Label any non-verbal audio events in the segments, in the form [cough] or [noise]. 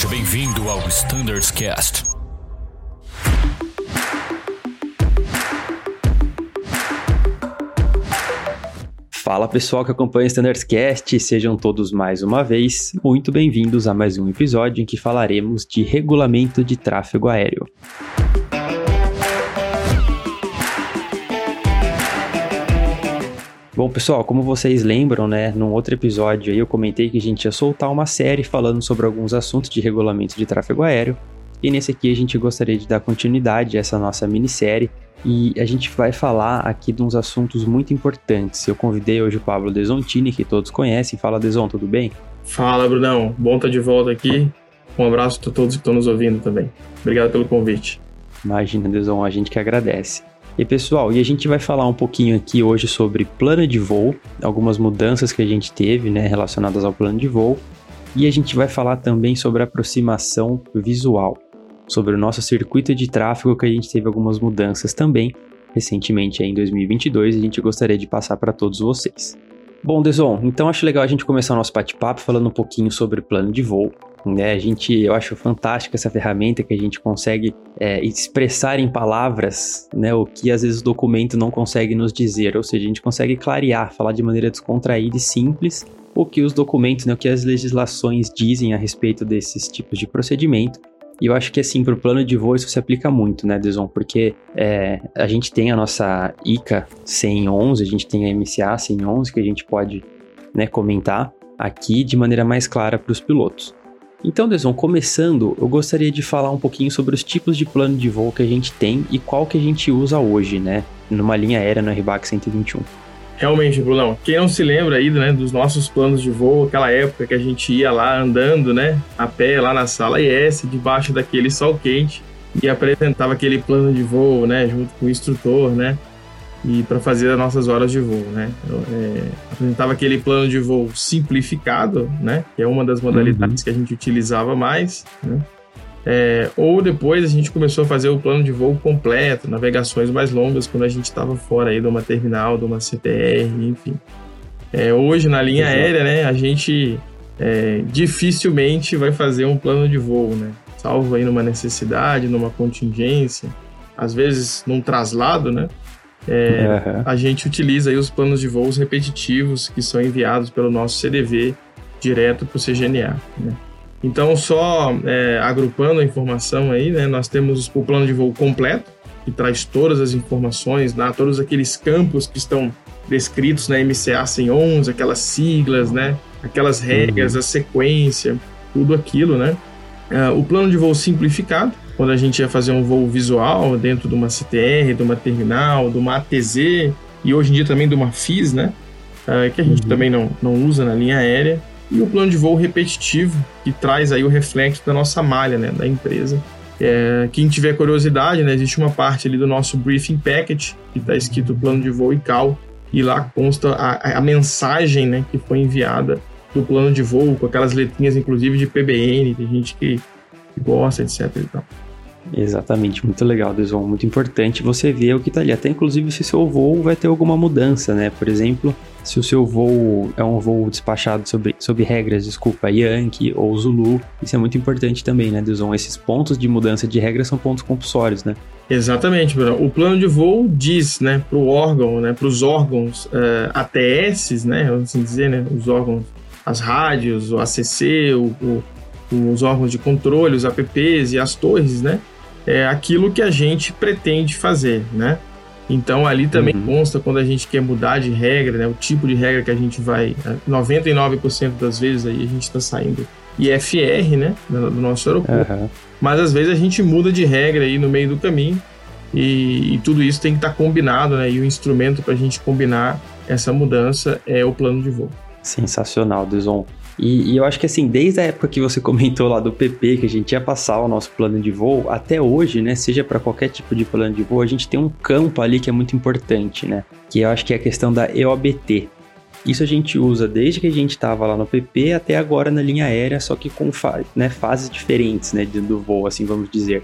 Seja bem-vindo ao Standards Cast. Fala pessoal que acompanha o Standards Cast, sejam todos mais uma vez muito bem-vindos a mais um episódio em que falaremos de regulamento de tráfego aéreo. Bom, pessoal, como vocês lembram, né, num outro episódio aí eu comentei que a gente ia soltar uma série falando sobre alguns assuntos de regulamento de tráfego aéreo. E nesse aqui a gente gostaria de dar continuidade a essa nossa minissérie e a gente vai falar aqui de uns assuntos muito importantes. Eu convidei hoje o Pablo Desontini, que todos conhecem. Fala, Deson, tudo bem? Fala, Brunão. Bom estar de volta aqui. Um abraço a todos que estão nos ouvindo também. Obrigado pelo convite. Imagina, Deson, a gente que agradece. E pessoal, e a gente vai falar um pouquinho aqui hoje sobre plano de voo, algumas mudanças que a gente teve, né, relacionadas ao plano de voo, e a gente vai falar também sobre aproximação visual, sobre o nosso circuito de tráfego que a gente teve algumas mudanças também recentemente em 2022 e a gente gostaria de passar para todos vocês. Bom, Deson, então acho legal a gente começar o nosso bate-papo falando um pouquinho sobre plano de voo. Né? A gente, eu acho fantástica essa ferramenta que a gente consegue é, expressar em palavras né, o que às vezes o documento não consegue nos dizer, ou seja, a gente consegue clarear, falar de maneira descontraída e simples o que os documentos, né, o que as legislações dizem a respeito desses tipos de procedimento. E eu acho que assim, para o plano de voo isso se aplica muito, né, Deson? Porque é, a gente tem a nossa ICA 111, a gente tem a MCA 111 que a gente pode né, comentar aqui de maneira mais clara para os pilotos. Então, Deson, começando, eu gostaria de falar um pouquinho sobre os tipos de plano de voo que a gente tem e qual que a gente usa hoje, né, numa linha aérea no RBAC 121. Realmente, Brunão, quem não se lembra aí, né, dos nossos planos de voo, aquela época que a gente ia lá andando, né, a pé lá na sala IS, debaixo daquele sol quente, e apresentava aquele plano de voo, né, junto com o instrutor, né, e para fazer as nossas horas de voo, né? É, apresentava aquele plano de voo simplificado, né? Que é uma das modalidades uhum. que a gente utilizava mais, né? É, ou depois a gente começou a fazer o plano de voo completo, navegações mais longas quando a gente estava fora aí de uma terminal, de uma CTR, enfim. É, hoje na linha Exato. aérea, né, a gente é, dificilmente vai fazer um plano de voo, né? Salvo aí numa necessidade, numa contingência, às vezes num traslado, né? É, uhum. A gente utiliza aí os planos de voos repetitivos que são enviados pelo nosso CDV direto para o CGNA. Né? Então, só é, agrupando a informação aí, né, nós temos o plano de voo completo, que traz todas as informações, né, todos aqueles campos que estão descritos na MCA 111, aquelas siglas, né, aquelas regras, uhum. a sequência, tudo aquilo, né? Uh, o plano de voo simplificado, quando a gente ia fazer um voo visual dentro de uma CTR, de uma terminal, de uma ATZ e hoje em dia também de uma FIS, né? Uh, que a gente uhum. também não, não usa na linha aérea. E o plano de voo repetitivo, que traz aí o reflexo da nossa malha, né, da empresa. É, quem tiver curiosidade, né, existe uma parte ali do nosso briefing package, que está escrito plano de voo e cal, e lá consta a, a mensagem né, que foi enviada do plano de voo, com aquelas letrinhas, inclusive, de PBN, tem gente que gosta, etc. E tal. Exatamente, muito legal, Deson. Muito importante você ver o que está ali. Até inclusive se seu voo vai ter alguma mudança, né? Por exemplo, se o seu voo é um voo despachado sobre, sobre regras, desculpa, Yankee ou Zulu, isso é muito importante também, né, Deson? Esses pontos de mudança de regras são pontos compulsórios, né? Exatamente, Bruno. O plano de voo diz, né, para o órgão, né, para os órgãos uh, eh, ATS, né, assim dizer, né, os órgãos, as rádios, o ACC, o, o os órgãos de controle, os apps e as torres, né? É aquilo que a gente pretende fazer, né? Então ali também uhum. consta quando a gente quer mudar de regra, né? O tipo de regra que a gente vai. 99% né? das vezes aí a gente está saindo IFR, né? Do nosso aeroporto. Uhum. Mas às vezes a gente muda de regra aí no meio do caminho. E, e tudo isso tem que estar tá combinado, né? E o instrumento para a gente combinar essa mudança é o plano de voo. Sensacional, Deson. E, e, eu acho que assim, desde a época que você [laughs] comentou lá do PP, que a gente ia passar o nosso plano de voo, até hoje, né, seja para qualquer tipo de plano de voo, a gente tem um campo ali que é muito importante, né? Que eu acho que é a questão da EOBT. Isso a gente usa desde que a gente estava lá no PP até agora na linha aérea, só que com né, fases diferentes né, do voo, assim vamos dizer.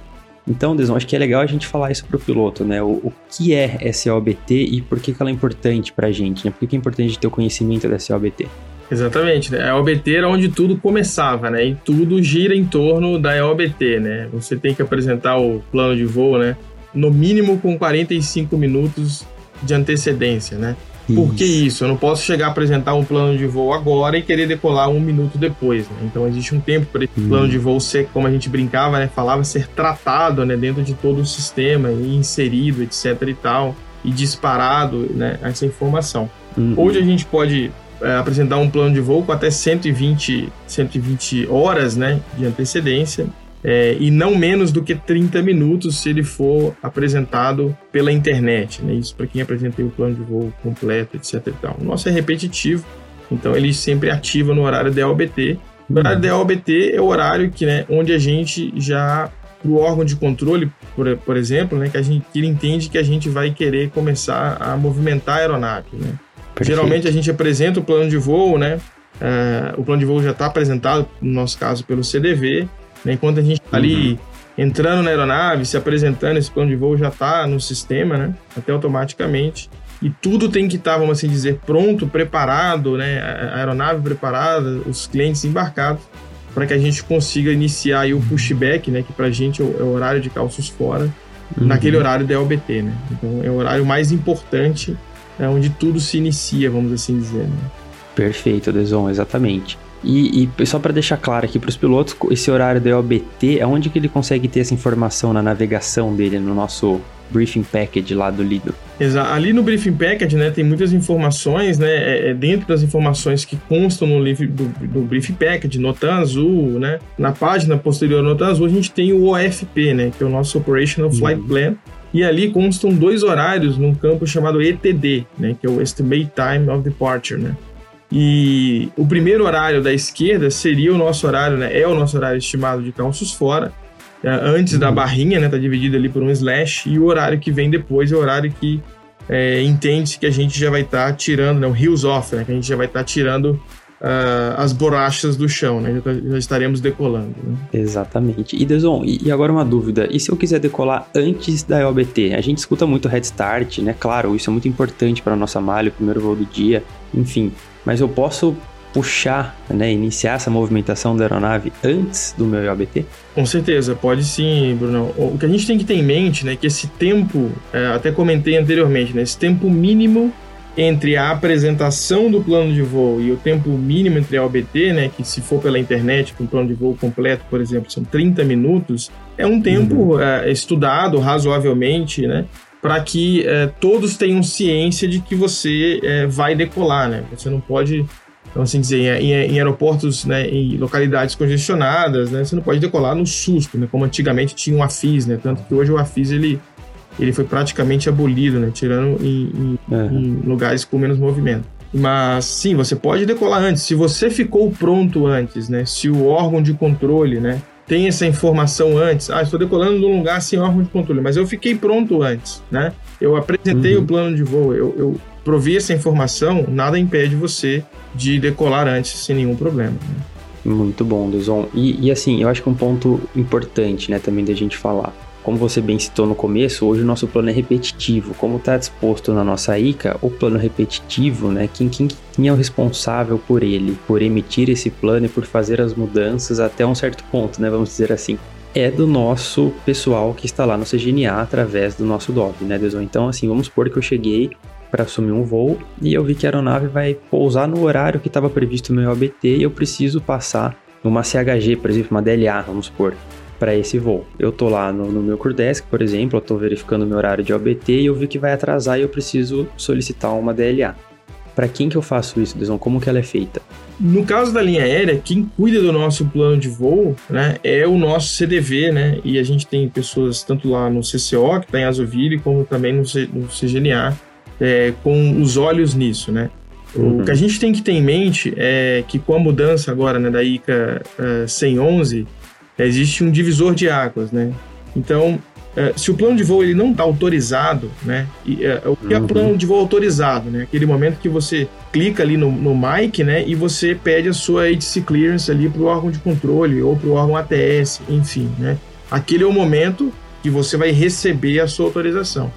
Então, Deson, acho que é legal a gente falar isso para o piloto, né? O, o, que é essa OBT e por que, que ela é importante para a gente, né? Por que, que é importante ter o conhecimento dessa OBT? Exatamente, né? A EOBT era onde tudo começava, né? E tudo gira em torno da EOBT, né? Você tem que apresentar o plano de voo, né? No mínimo com 45 minutos de antecedência, né? Por que isso? Eu não posso chegar a apresentar um plano de voo agora e querer decolar um minuto depois. Né? Então existe um tempo para esse plano de voo ser, como a gente brincava, né? Falava ser tratado, né? Dentro de todo o sistema e inserido, etc. e tal, e disparado, né? Essa informação. Uhum. Hoje a gente pode apresentar um plano de voo com até 120, 120 horas, né? De antecedência é, e não menos do que 30 minutos se ele for apresentado pela internet. Né? Isso para quem apresentei o plano de voo completo, etc. E tal. O nosso é repetitivo, então ele sempre ativa no horário da OBT. O horário da OBT é o horário que, né, onde a gente já o órgão de controle, por, por exemplo, né, que a gente que ele entende que a gente vai querer começar a movimentar a aeronave. Né? Geralmente a gente apresenta o plano de voo, né? Uh, o plano de voo já está apresentado, no nosso caso, pelo CDV, né? Enquanto a gente está ali uhum. entrando na aeronave, se apresentando, esse plano de voo já está no sistema, né? Até automaticamente. E tudo tem que estar, tá, vamos assim dizer, pronto, preparado, né? A aeronave preparada, os clientes embarcados, para que a gente consiga iniciar o pushback, né? Que para a gente é, é o horário de calços fora, uhum. naquele horário da LBT, né? Então é o horário mais importante, é onde tudo se inicia, vamos assim dizer. Né? Perfeito, Deson, exatamente. E, e só para deixar claro aqui para os pilotos, esse horário da OBT é onde que ele consegue ter essa informação na navegação dele, no nosso briefing package lá do Lido. Exato. Ali no briefing package, né, tem muitas informações, né, é, é dentro das informações que constam no livro do, do briefing package, Notan Azul, né, na página posterior do Notan Azul a gente tem o OFP, né, que é o nosso Operational Flight uhum. Plan, e ali constam dois horários num campo chamado ETD, né, que é o Estimate Time of Departure, né. E o primeiro horário da esquerda seria o nosso horário, né? É o nosso horário estimado de calços fora, é, antes uhum. da barrinha, né? Tá dividido ali por um slash. E o horário que vem depois é o horário que é, entende que a gente já vai estar tá tirando, né? O heels off, né? Que a gente já vai estar tá tirando Uh, as borrachas do chão, né? Já, já estaremos decolando. Né? Exatamente. E Deson, e, agora uma dúvida: e se eu quiser decolar antes da EOBT? A gente escuta muito head start, né? Claro, isso é muito importante para nossa malha, o primeiro voo do dia, enfim mas eu posso puxar, né, iniciar essa movimentação da aeronave antes do meu IOBT? Com certeza, pode sim, Bruno. O que a gente tem que ter em mente, né, que esse tempo, é, até comentei anteriormente, né, esse tempo mínimo entre a apresentação do plano de voo e o tempo mínimo entre a OBT, né, que se for pela internet, com um plano de voo completo, por exemplo, são 30 minutos, é um tempo uhum. é, estudado razoavelmente, né, para que é, todos tenham ciência de que você é, vai decolar, né? Você não pode, então, assim dizer, em, em, aeroportos, né, em localidades congestionadas, né, você não pode decolar no susto, né? Como antigamente tinha o AFIS, né? Tanto que hoje o AFIS ele ele foi praticamente abolido, né? Tirando em, em, uhum. em lugares com menos movimento. Mas sim, você pode decolar antes. Se você ficou pronto antes, né? Se o órgão de controle, né? tem essa informação antes. Ah, estou decolando num lugar sem órgão de controle, mas eu fiquei pronto antes, né? Eu apresentei uhum. o plano de voo, eu, eu provi essa informação, nada impede você de decolar antes sem nenhum problema. Né? Muito bom, Duzon. E, e assim, eu acho que um ponto importante, né, também da gente falar como você bem citou no começo, hoje o nosso plano é repetitivo. Como está disposto na nossa ICA, o plano repetitivo, né? Quem, quem, quem é o responsável por ele, por emitir esse plano e por fazer as mudanças até um certo ponto, né? Vamos dizer assim é do nosso pessoal que está lá no CGNA através do nosso DOV, né, Deson? Então, assim, vamos supor que eu cheguei para assumir um voo e eu vi que a aeronave vai pousar no horário que estava previsto no meu ABT e eu preciso passar numa CHG, por exemplo, uma DLA, vamos supor para esse voo. Eu tô lá no, no meu CrewDesk, por exemplo, eu tô verificando o meu horário de OBT e eu vi que vai atrasar e eu preciso solicitar uma DLA. Para quem que eu faço isso, Deson? Como que ela é feita? No caso da linha aérea, quem cuida do nosso plano de voo, né, é o nosso CDV, né? E a gente tem pessoas tanto lá no CCO, que está em Azoville, como também no, C, no CGNA, é, com os olhos nisso, né? Uhum. O que a gente tem que ter em mente é que com a mudança agora né, da ICA uh, 111, existe um divisor de águas, né? Então, é, se o plano de voo ele não está autorizado, né? E, é, o que é uhum. plano de voo autorizado, né? Aquele momento que você clica ali no, no mic, né? E você pede a sua ATC clearance ali para o órgão de controle ou para o órgão ATS, enfim, né? Aquele é o momento que você vai receber a sua autorização.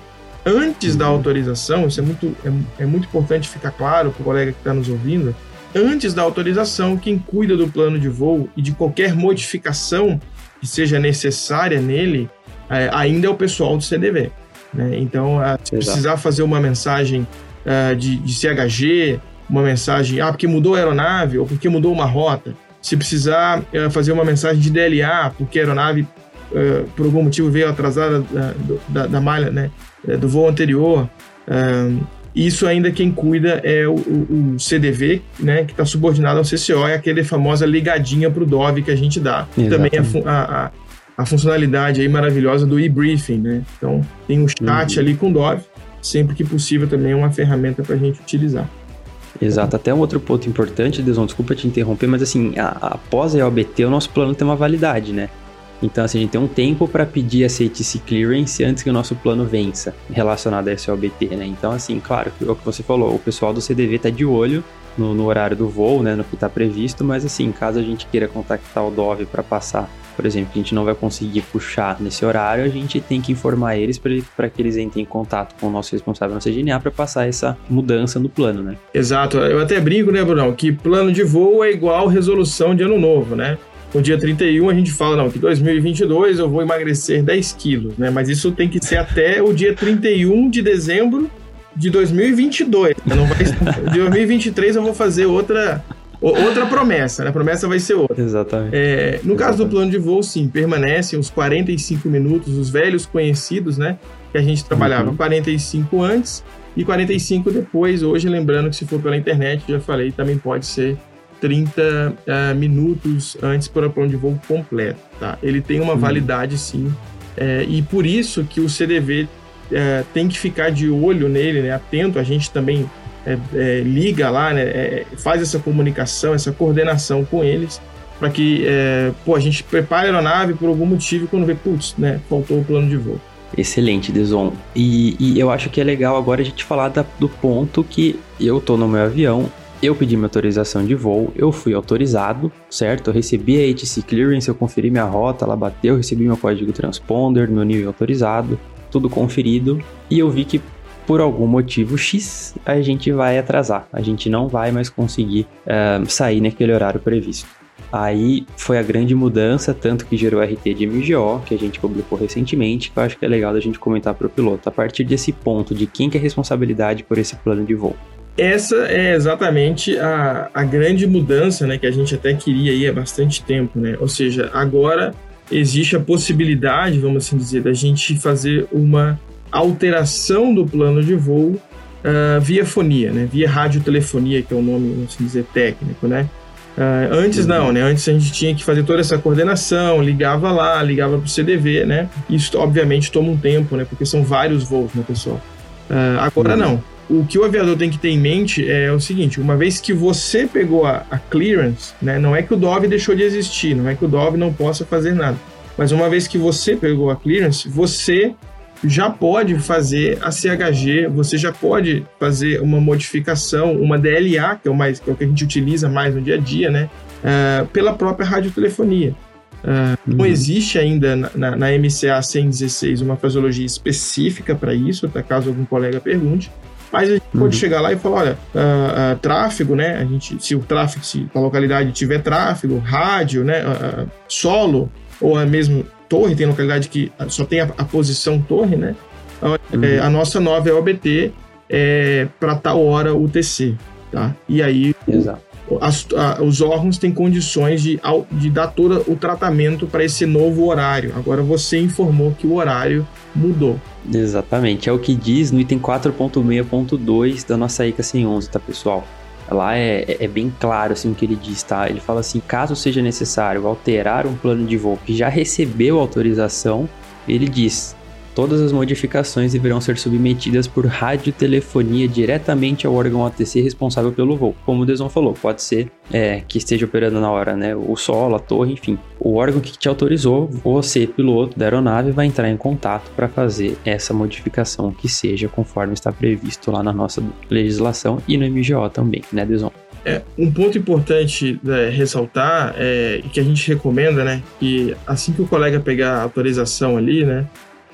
Antes uhum. da autorização, isso é muito, é, é muito importante ficar claro para o colega que está nos ouvindo, antes da autorização, quem cuida do plano de voo e de qualquer modificação que seja necessária nele, é, ainda é o pessoal do CDV. Né? Então, é, se precisar fazer uma mensagem é, de, de CHG, uma mensagem, ah, porque mudou a aeronave ou porque mudou uma rota, se precisar é, fazer uma mensagem de DLA, porque a aeronave, é, por algum motivo, veio atrasada da, da, da malha, né, do voo anterior, isso ainda quem cuida é o, o, o CDV, né, que está subordinado ao CCO, é aquele famosa ligadinha para o DOV que a gente dá. Exatamente. Também a, a, a, funcionalidade aí maravilhosa do e-briefing, né? Então tem um chat uhum. ali com o DOV, sempre que possível também é uma ferramenta para a gente utilizar. Exato, até um outro ponto importante, Deson, desculpa te interromper, mas assim, a, após a EOBT, o nosso plano tem uma validade, né? Então, assim, a gente tem um tempo para pedir a CTC Clearance antes que o nosso plano vença, relacionado a SLBT, né? Então, assim, claro, é o que você falou, o pessoal do CDV tá de olho no, no horário do voo, né, no que está previsto, mas, assim, caso a gente queira contactar o DOV para passar, por exemplo, que a gente não vai conseguir puxar nesse horário, a gente tem que informar eles para que eles entrem em contato com o nosso responsável no CGNA para passar essa mudança no plano, né? Exato. Eu até brinco, né, Brunão, que plano de voo é igual resolução de ano novo, né? No dia 31 a gente fala, não, que 2022 eu vou emagrecer 10 quilos, né? Mas isso tem que ser até o dia 31 de dezembro de 2022. Não vai, de 2023 eu vou fazer outra outra promessa, né? A promessa vai ser outra. Exatamente. É, no Exatamente. caso do plano de voo, sim, permanecem os 45 minutos, os velhos conhecidos, né? Que a gente trabalhava uhum. 45 antes e 45 depois. Hoje, lembrando que se for pela internet, já falei, também pode ser 30 uh, eh, minutos antes para o plano de voo completo. Tá? Ele tem uma uhum. validade sim, é, e por isso que o CDV é, tem que ficar de olho nele, né, atento. A gente também é, liga lá, né, faz essa comunicação, essa coordenação com eles, para que pô, a gente prepare a aeronave por algum motivo quando vê, putz, né, faltou o plano de voo. Excelente, Deson. E, e, eu acho que é legal agora a gente falar da, do ponto que eu tô no meu avião eu pedi minha autorização de voo, eu fui autorizado, certo? Eu recebi a ATC Clearance, eu conferi minha rota, ela bateu, recebi meu código transponder, meu nível autorizado, tudo conferido, e eu vi que por algum motivo X a gente vai atrasar, a gente não vai mais conseguir uh, sair naquele horário previsto. Aí foi a grande mudança, tanto que gerou RT de MGO, que a gente publicou recentemente, que eu acho que é legal da gente comentar para o piloto. A partir desse ponto de quem que é responsabilidade por esse plano de voo essa é exatamente a, a grande mudança né, que a gente até queria aí há bastante tempo. Né? Ou seja, agora existe a possibilidade, vamos assim dizer, da gente fazer uma alteração do plano de voo uh, via fonia, né? via radiotelefonia, que é o nome, vamos assim dizer, técnico. Né? Uh, antes não, né? Antes a gente tinha que fazer toda essa coordenação, ligava lá, ligava para o CDV, né? Isso obviamente toma um tempo, né? Porque são vários voos, né, pessoal? Uh, agora uhum. não o que o aviador tem que ter em mente é o seguinte: uma vez que você pegou a, a clearance, né, não é que o Dove deixou de existir, não é que o Dove não possa fazer nada, mas uma vez que você pegou a clearance, você já pode fazer a CHG, você já pode fazer uma modificação, uma DLA, que é o, mais, que, é o que a gente utiliza mais no dia a dia, né, uh, pela própria radiotelefonia. Uh, uhum. Não existe ainda na, na, na, MCA 116 uma fraseologia específica para isso, tá? caso algum colega pergunte. Mas a gente uhum. pode chegar lá e falar, olha, uh, uh, tráfego, né? A gente, se o tráfego, se a localidade tiver tráfego, rádio, né? Uh, solo, ou a mesmo torre, tem localidade que só tem a, a posição torre, né? Uhum. É, a nossa nova EOBT é para tal hora UTC, tá? E aí Exato. As, a, os órgãos têm condições de, de dar todo o tratamento para esse novo horário. Agora você informou que o horário mudou. Exatamente, é o que diz no item 4.6.2 da nossa ICA 111, tá pessoal? Lá é, é, é, bem claro assim o que ele diz, tá? Ele fala assim: caso seja necessário alterar um plano de voo que já recebeu autorização, ele diz: Todas as modificações deverão ser submetidas por radiotelefonia diretamente ao órgão ATC responsável pelo voo. Como o Deson falou, pode ser é, que esteja operando na hora, né? O solo, a torre, enfim. O órgão que te autorizou, você, piloto da aeronave, vai entrar em contato para fazer essa modificação que seja conforme está previsto lá na nossa legislação e no MGO também, né, Deson? É, um ponto importante né, ressaltar é que a gente recomenda, né, que assim que o colega pegar a autorização ali, né,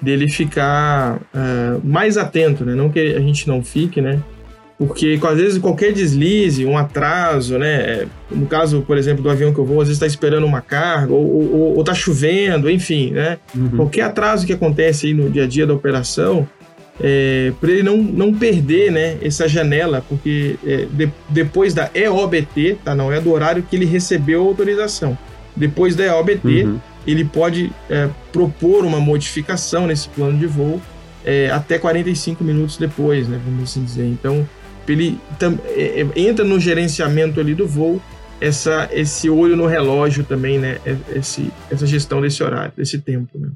dele ficar uh, mais atento, né? Não que a gente não fique, né? porque às vezes qualquer deslize, um atraso, né? No caso, por exemplo, do avião que eu vou, às vezes está esperando uma carga, ou, ou, ou tá chovendo, enfim, né? Uhum. Qualquer atraso que acontece aí no dia a dia da operação, é, para ele não, não perder né, essa janela, porque é, de, depois da EOBT, tá, não é do horário que ele recebeu a autorização, depois da EOBT, uhum. Ele pode é, propor uma modificação nesse plano de voo é, até 45 minutos depois, né, vamos assim dizer. Então, ele tam, é, é, entra no gerenciamento ali do voo essa, esse olho no relógio também, né, esse, essa gestão desse horário, desse tempo. Né.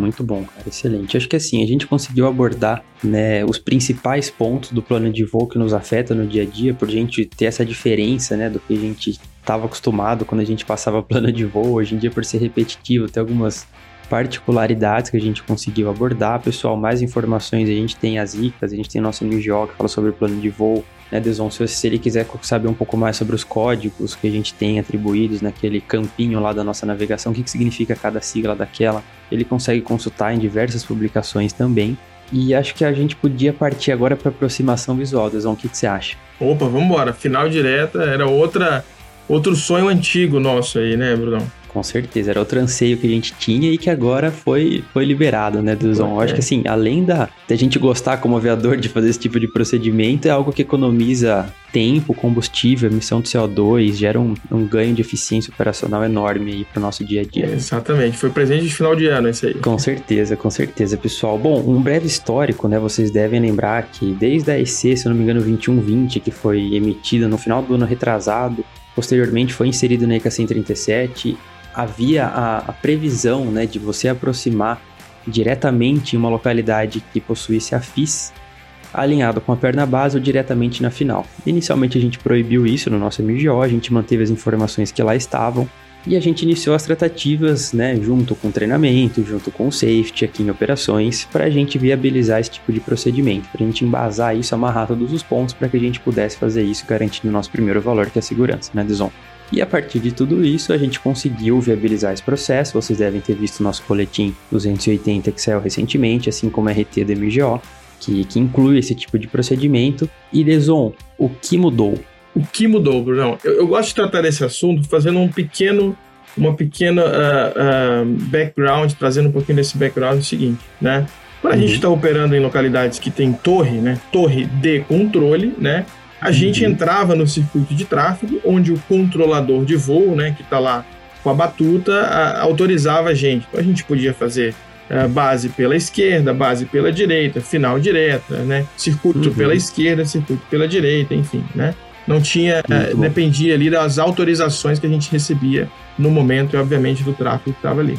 Muito bom, cara, excelente. Acho que assim, a gente conseguiu abordar né, os principais pontos do plano de voo que nos afeta no dia a dia, por a gente ter essa diferença né, do que a gente estava acostumado quando a gente passava [laughs] plano de voo. Hoje em dia, por ser repetitivo, tem algumas particularidades que a gente conseguiu abordar. Pessoal, mais informações a gente tem as ICAs, a gente tem nosso NGO que fala sobre plano de voo, né, Deson? Se, ele quiser saber um pouco mais sobre os códigos que a gente tem atribuídos naquele campinho lá da nossa navegação, o que, que significa cada sigla daquela, ele consegue consultar em diversas publicações também. E acho que a gente podia partir agora para aproximação visual, Deson. O que, que você acha? Opa, vamos embora. Final direta era outra outro sonho antigo nosso aí, né, Brunão? Com certeza, era outro anseio que a gente tinha e que agora foi, foi liberado, né, Duzon? Eu acho que assim, além da, da gente gostar como aviador de fazer esse tipo de procedimento, é algo que economiza tempo, combustível, emissão de CO2, gera um, um ganho de eficiência operacional enorme aí para o nosso dia a dia. Exatamente, foi presente de final de ano esse aí. Com certeza, com certeza, pessoal. Bom, um breve histórico, né? Vocês devem lembrar que desde a EC, se não me engano, 2120, que foi emitida no final do ano retrasado, posteriormente foi inserido na ECA 137 havia a, a previsão né, de você aproximar diretamente em uma localidade que possuísse a FIS, alinhado com a perna base ou diretamente na final. Inicialmente a gente proibiu isso no nosso MGO, a gente manteve as informações que lá estavam e a gente iniciou as tratativas, né, junto com o treinamento, junto com o safety aqui em operações, para a gente viabilizar esse tipo de procedimento, para a gente embasar isso, amarrar todos os pontos para que a gente pudesse fazer isso, garantindo o nosso primeiro valor, que é a segurança, né, Deson? E a partir de tudo isso, a gente conseguiu viabilizar esse processo. Vocês devem ter visto nosso boletim 280 que saiu recentemente, assim como a RT do MGO, que, que inclui esse tipo de procedimento. E Deson, o que mudou? O que mudou, Brunão? Eu, eu gosto de tratar desse assunto fazendo um pequeno, uma pequena uh, uh, background, trazendo um pouquinho desse background seguinte, né? Quando a uhum. gente está operando em localidades que tem torre, né? Torre de controle, né? A gente uhum. entrava no circuito de tráfego, onde o controlador de voo, né, que está lá com a batuta, a, autorizava a gente. Então a gente podia fazer a, base pela esquerda, base pela direita, final direta, né, circuito uhum. pela esquerda, circuito pela direita, enfim, né. Não tinha, dependia ali das autorizações que a gente recebia no momento e, obviamente, do tráfego que estava ali.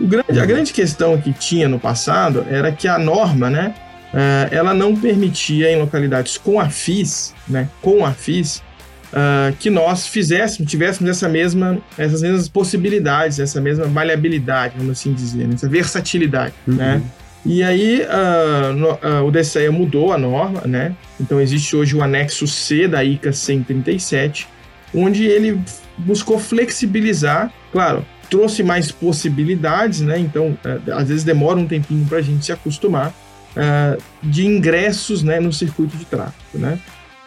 Grande, a uhum. grande questão que tinha no passado era que a norma, né, uh, ela não permitia em localidades com a FIS, né, com a FIS, uh, que nós fizéssemos, tivéssemos essa mesma, essas mesmas possibilidades, essa mesma maleabilidade, vamos assim dizer, né, essa versatilidade, uhum. né? E aí uh, no, o DCE mudou a norma, né? Então existe hoje o anexo C da ICA 137, onde ele buscou flexibilizar, claro, trouxe mais possibilidades, né? Então, uh, às vezes demora um tempinho para a gente se acostumar, uh, de ingressos né, no circuito de tráfego. Né?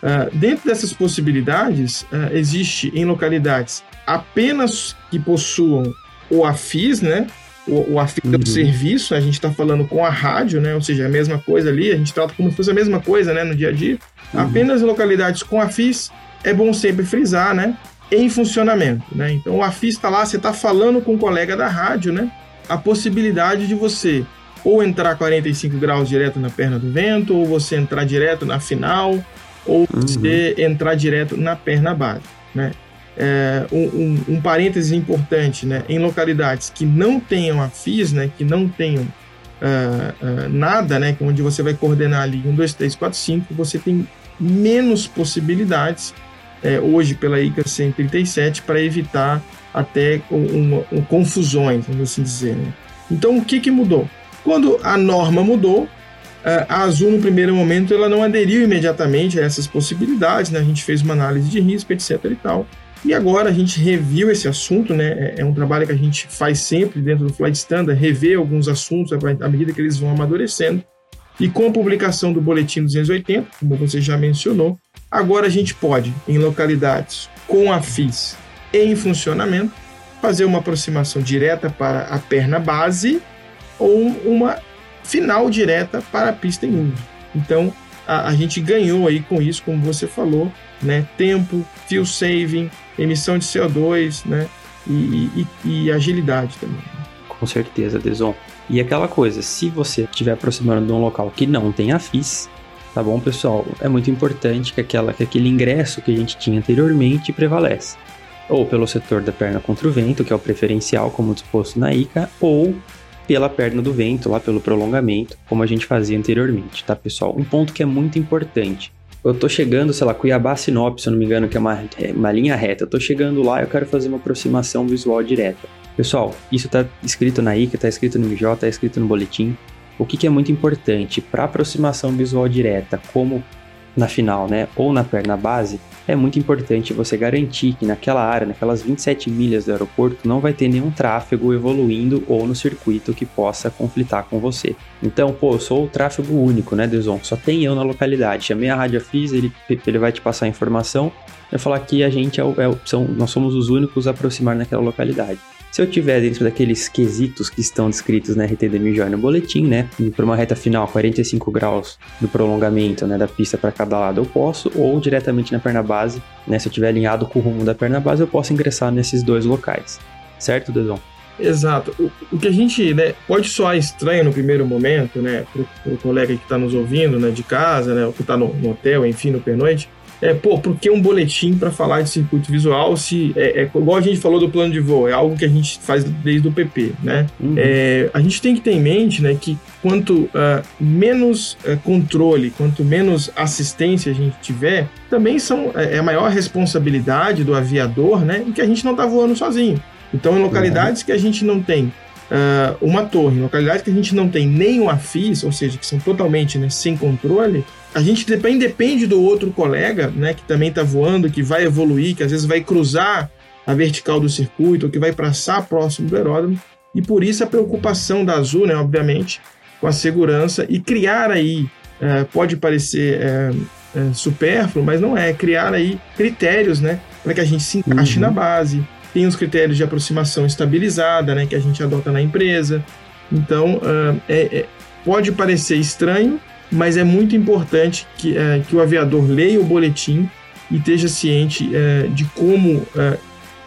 Uh, dentro dessas possibilidades, uh, existe em localidades apenas que possuam o AFIS, né? O, o AFIS uhum. é o serviço, a gente está falando com a rádio, né? Ou seja, a mesma coisa ali, a gente trata como se fosse a mesma coisa, né? No dia a dia. Uhum. Apenas em localidades com AFIS, é bom sempre frisar, né? Em funcionamento, né? Então o AFIS está lá, você está falando com o um colega da rádio, né? A possibilidade de você ou entrar 45 graus direto na perna do vento, ou você entrar direto na final, ou uhum. você entrar direto na perna base, né? É, um, um, um parêntese importante, né? Em localidades que não tenham a FIS, né? Que não tenham uh, uh, nada, né? Onde você vai coordenar ali 1, 2, 3, 4, 5, você tem menos possibilidades é, hoje pela ICA 137 para evitar até um, um, confusões, vamos assim dizer. Né? Então, o que, que mudou? Quando a norma mudou, a Azul, no primeiro momento, ela não aderiu imediatamente a essas possibilidades, né? A gente fez uma análise de risco, etc e tal. E agora a gente reviu esse assunto, né? É, é um trabalho que a gente faz sempre dentro do Flight Standard, rever alguns assuntos à medida que eles vão amadurecendo. E com a publicação do Boletim 280, como você já mencionou, agora a gente pode, em localidades com a FIS em funcionamento, fazer uma aproximação direta para a perna base ou uma final direta para a pista em uso. Então, a, a gente ganhou aí com isso, como você falou, né? Tempo, fuel saving, emissão de CO2, né? E, e, e agilidade também. Com certeza, Deson. E aquela coisa, se você estiver aproximando de um local que não tem a FIS, tá bom, pessoal? É muito importante que, aquela, que aquele ingresso que a gente tinha anteriormente prevaleça. Ou pelo setor da perna contra o vento, que é o preferencial, como disposto na ICA, ou pela perna do vento, lá pelo prolongamento, como a gente fazia anteriormente, tá, pessoal? Um ponto que é muito importante. Eu tô chegando, sei lá, Cuiabá Sinop, se eu não me engano, que é uma, é uma linha reta. Eu tô chegando lá e eu quero fazer uma aproximação visual direta. Pessoal, isso tá escrito na ICA, tá escrito no MJ, tá escrito no boletim. O que, que é muito importante para aproximação visual direta, como na final, né, ou na perna base, é muito importante você garantir que naquela área, naquelas 27 milhas do aeroporto, não vai ter nenhum tráfego evoluindo ou no circuito que possa conflitar com você. Então, pô, eu sou o tráfego único, né, Deson? Só tem eu na localidade. Chamei a Rádio Fis, ele, ele vai te passar a informação. Vai falar que a gente é, é são, nós somos os únicos a aproximar naquela localidade. Se eu tiver dentro daqueles quesitos que estão descritos na RTD Joy no boletim, né, para uma reta final 45 graus do prolongamento, né, da pista para cada lado eu posso, ou diretamente na perna base, né, se eu tiver alinhado com o rumo da perna base, eu posso ingressar nesses dois locais. Certo, Dedon? Exato. O, o, que a gente, né, pode soar estranho no primeiro momento, né, para o colega que está nos ouvindo, né, de casa, né, ou que está no, no, hotel, enfim, no pernoite, é, pô, por que um boletim para falar de circuito visual se é, é, igual a gente falou do plano de voo, é algo que a gente faz desde o PP, né? Uhum. É, a gente tem que ter em mente, né, que quanto uh, menos uh, controle, quanto menos assistência a gente tiver, também são é, é a maior responsabilidade do aviador, né, e que a gente não está voando sozinho. Então, em localidades uhum. que a gente não tem uh, uma torre, em localidades que a gente não tem nem uma FIS, ou seja, que são totalmente né, sem controle, a gente depende, depende do outro colega, né, que também está voando, que vai evoluir, que às vezes vai cruzar a vertical do circuito, ou que vai passar próximo do aeródromo, e por isso a preocupação da Azul, né, obviamente, com a segurança e criar aí, uh, pode parecer uh, supérfluo, mas não é, criar aí critérios, né, para que a gente se encaixe uhum. na base, tem os critérios de aproximação estabilizada, né, que a gente adota na empresa. Então, uh, é, é, pode parecer estranho, mas é muito importante que, uh, que o aviador leia o boletim e esteja ciente uh, de como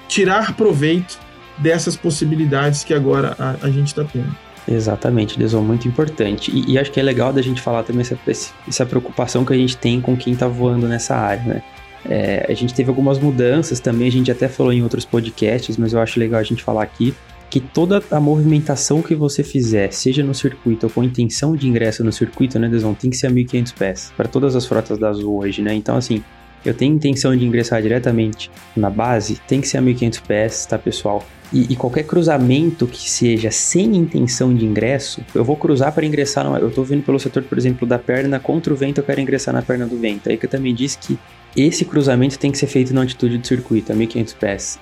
tirar proveito dessas possibilidades que agora a, a gente está tendo. Exatamente, Deson, muito importante. E, e, acho que é legal da gente falar também essa, essa preocupação que a gente tem com quem está voando nessa área, né? É, a gente teve algumas mudanças também, a gente até falou em outros podcasts, mas eu acho legal a gente falar aqui que toda a movimentação que você fizer, seja no circuito ou com intenção de ingresso no circuito, né, Desão, tem que ser a 1500 pés para todas as frotas da Azul hoje, né? Então, assim, eu tenho intenção de ingressar diretamente na base, tem que ser a 1500 pés, tá, pessoal? E, e, qualquer cruzamento que seja sem intenção de ingresso, eu vou cruzar para ingressar. Eu estou vindo pelo setor, por exemplo, da perna contra o vento, eu quero ingressar na perna do vento. Aí que eu também disse que esse cruzamento tem que ser feito na altitude do circuito, a 1500 pés.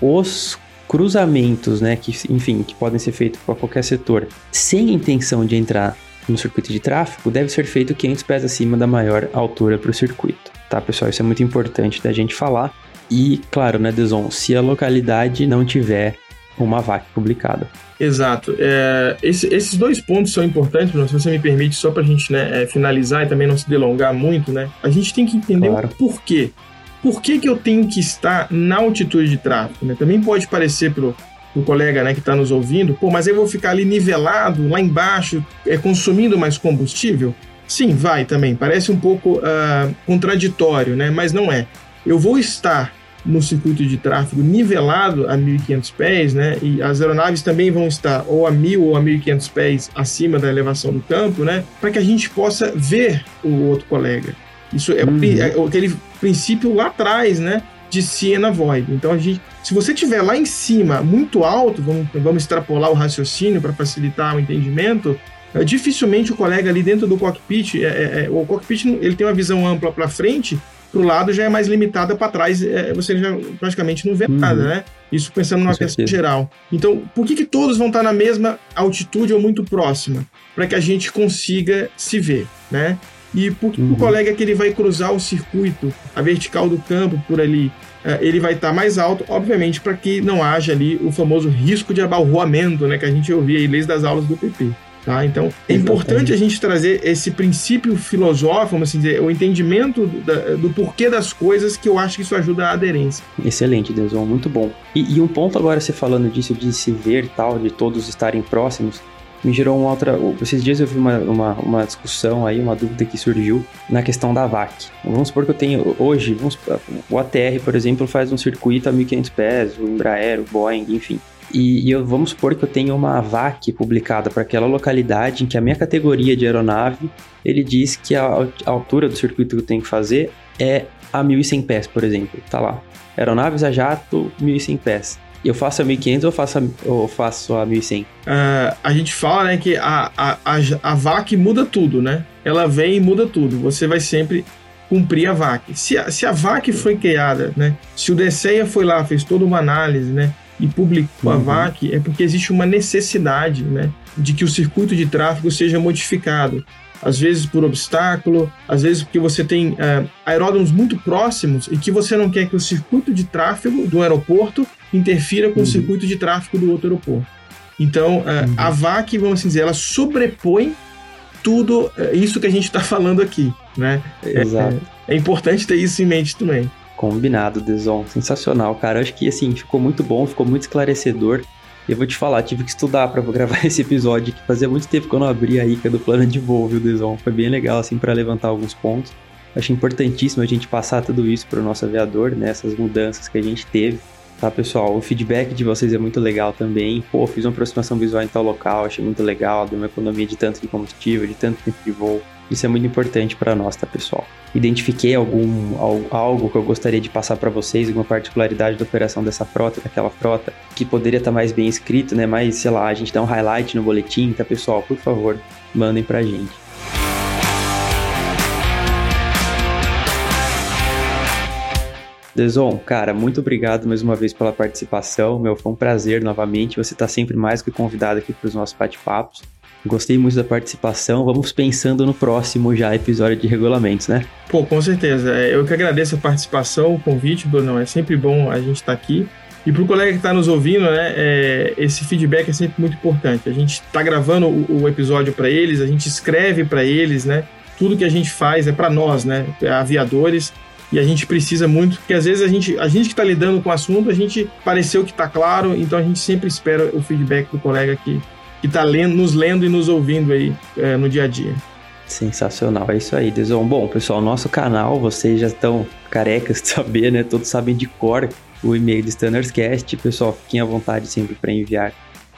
Os cruzamentos, né, que enfim, que podem ser feitos para qualquer setor, sem intenção de entrar no circuito de tráfego, deve ser feito 500 pés acima da maior altura para o circuito, tá, pessoal? Isso é muito importante da gente falar. E, claro, né, Deson, se a localidade não tiver uma VAC publicada. Exato. É, esse, esses dois pontos são importantes, Bruno, se você me permite, só para a gente né, é, finalizar e também não se delongar muito, né? A gente tem que entender claro. o porquê. Por que, que eu tenho que estar na altitude de tráfego? Né? Também pode parecer pro, o colega né, que está nos ouvindo, pô, mas eu vou ficar ali nivelado, lá embaixo, é, consumindo mais combustível? Sim, vai também. Parece um pouco uh, contraditório, né? Mas não é. Eu vou estar no circuito de tráfego nivelado a 1.500 pés, né? E as aeronaves também vão estar ou a 1.000 ou a 1.500 pés acima da elevação do campo, né? Para que a gente possa ver o outro colega. Isso é, uhum. é aquele princípio lá atrás, né? De Siena Void. Então, a gente, se você estiver lá em cima, muito alto, vamos, vamos extrapolar o raciocínio para facilitar o entendimento, é, dificilmente o colega ali dentro do cockpit, é, é, o cockpit ele tem uma visão ampla para frente, para o lado já é mais limitada, para trás você já praticamente não vê uhum. nada, né? Isso pensando numa questão geral. Então, por que, que todos vão estar na mesma altitude ou muito próxima? Para que a gente consiga se ver, né? E por que uhum. o colega que ele vai cruzar o circuito, a vertical do campo por ali, é, ele vai estar mais alto, obviamente, para que não haja ali o famoso risco de abalroamento, né? Que a gente ouvia aí desde as aulas do PP. Tá? Então, é importante a gente trazer esse princípio filosófico, vamos assim dizer, o entendimento do, do porquê das coisas, que eu acho que isso ajuda a aderência. Excelente, Deson, muito bom. E, e, um ponto agora, você falando disso, de se ver tal, de todos estarem próximos, me gerou uma outra. Esses dias eu vi uma, uma, uma, discussão aí, uma dúvida que surgiu na questão da VAC. Vamos supor que eu tenho hoje, vamos, o ATR, por exemplo, faz um circuito a 1500 pés, o Embraer, o Boeing, enfim. E, e eu, vamos supor que eu tenho uma VAC publicada para aquela localidade em que a minha categoria de aeronave, ele diz que a, a altura do circuito que eu tenho que fazer é a 1.100 pés, por exemplo. Tá lá. Aeronaves a jato, 1.100 pés. Eu faço a 1.500 ou faço a, ou faço a 1.100? Uh, a gente fala né, que a, a, a, a VAC muda tudo, né? Ela vem e muda tudo. Você vai sempre cumprir a VAC. Se a, se a VAC foi criada, né? Se o DCEA foi lá, fez toda uma análise, né? e publicou uhum. a VAC é porque existe uma necessidade né, de que o circuito de tráfego seja modificado. Às vezes por obstáculo, às vezes porque você tem uh, aeródromos muito próximos e que você não quer que o circuito de tráfego do aeroporto interfira com uhum. o circuito de tráfego do outro aeroporto. Então, uh, uhum. a VAC, vamos assim dizer, ela sobrepõe tudo uh, isso que a gente está falando aqui. Né? Exato. É, é importante ter isso em mente também. Combinado, Deson. Sensacional, cara. Acho que, assim, ficou muito bom, ficou muito esclarecedor. E eu vou te falar, tive que estudar para [laughs] gravar esse episódio, que fazia muito tempo que eu não abri a Ica do plano de voo, viu, Deson? Foi bem legal, assim, para levantar alguns pontos. Acho importantíssimo a gente passar tudo isso para o nosso aviador, né? Essas mudanças que a gente teve. Tá, pessoal? O feedback de vocês é muito legal também. Pô, fiz uma aproximação visual em tal local, achei muito legal, deu uma economia de tanto de combustível, de tanto tempo de voo. Isso é muito importante para nós, tá, pessoal? Identifiquei algum algo que eu gostaria de passar para vocês, alguma particularidade da operação dessa frota, daquela frota, que poderia estar tá mais bem escrito, né? Mais, sei lá, a gente dá um highlight no boletim, tá, pessoal? Por favor, mandem pra gente. Deson, cara, muito obrigado mais uma vez pela participação. Meu, foi um prazer novamente. Você está sempre mais que convidado aqui para os nossos bate-papos. Gostei muito da participação. Vamos pensando no próximo já episódio de regulamentos, né? Pô, com certeza. É, eu que agradeço a participação, o convite, Bruno. É sempre bom a gente estar tá aqui. E para o colega que está nos ouvindo, né, é, esse feedback é sempre muito importante. A gente está gravando o, o episódio para eles, a gente escreve para eles, né? Tudo que a gente faz é para nós, né, aviadores. E a gente precisa muito, porque às vezes a gente, a gente que está lidando com o assunto, a gente pareceu que está claro, então a gente sempre espera o feedback do colega que está lendo, nos lendo e nos ouvindo aí é, no dia a dia. Sensacional, é isso aí, Deson. Bom, pessoal, nosso canal, vocês já estão carecas de saber, né? Todos sabem de cor o e-mail do Standardscast. Pessoal, fiquem à vontade sempre para enviar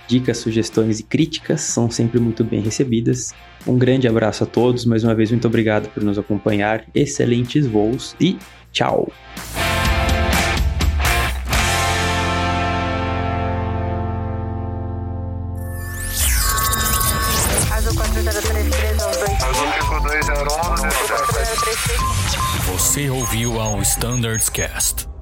dicas, sugestões e críticas, são sempre muito bem recebidas. Um grande abraço a todos, mais uma vez, muito obrigado por nos acompanhar. Excelentes voos e tchau! Você ouviu ao Standards Cast.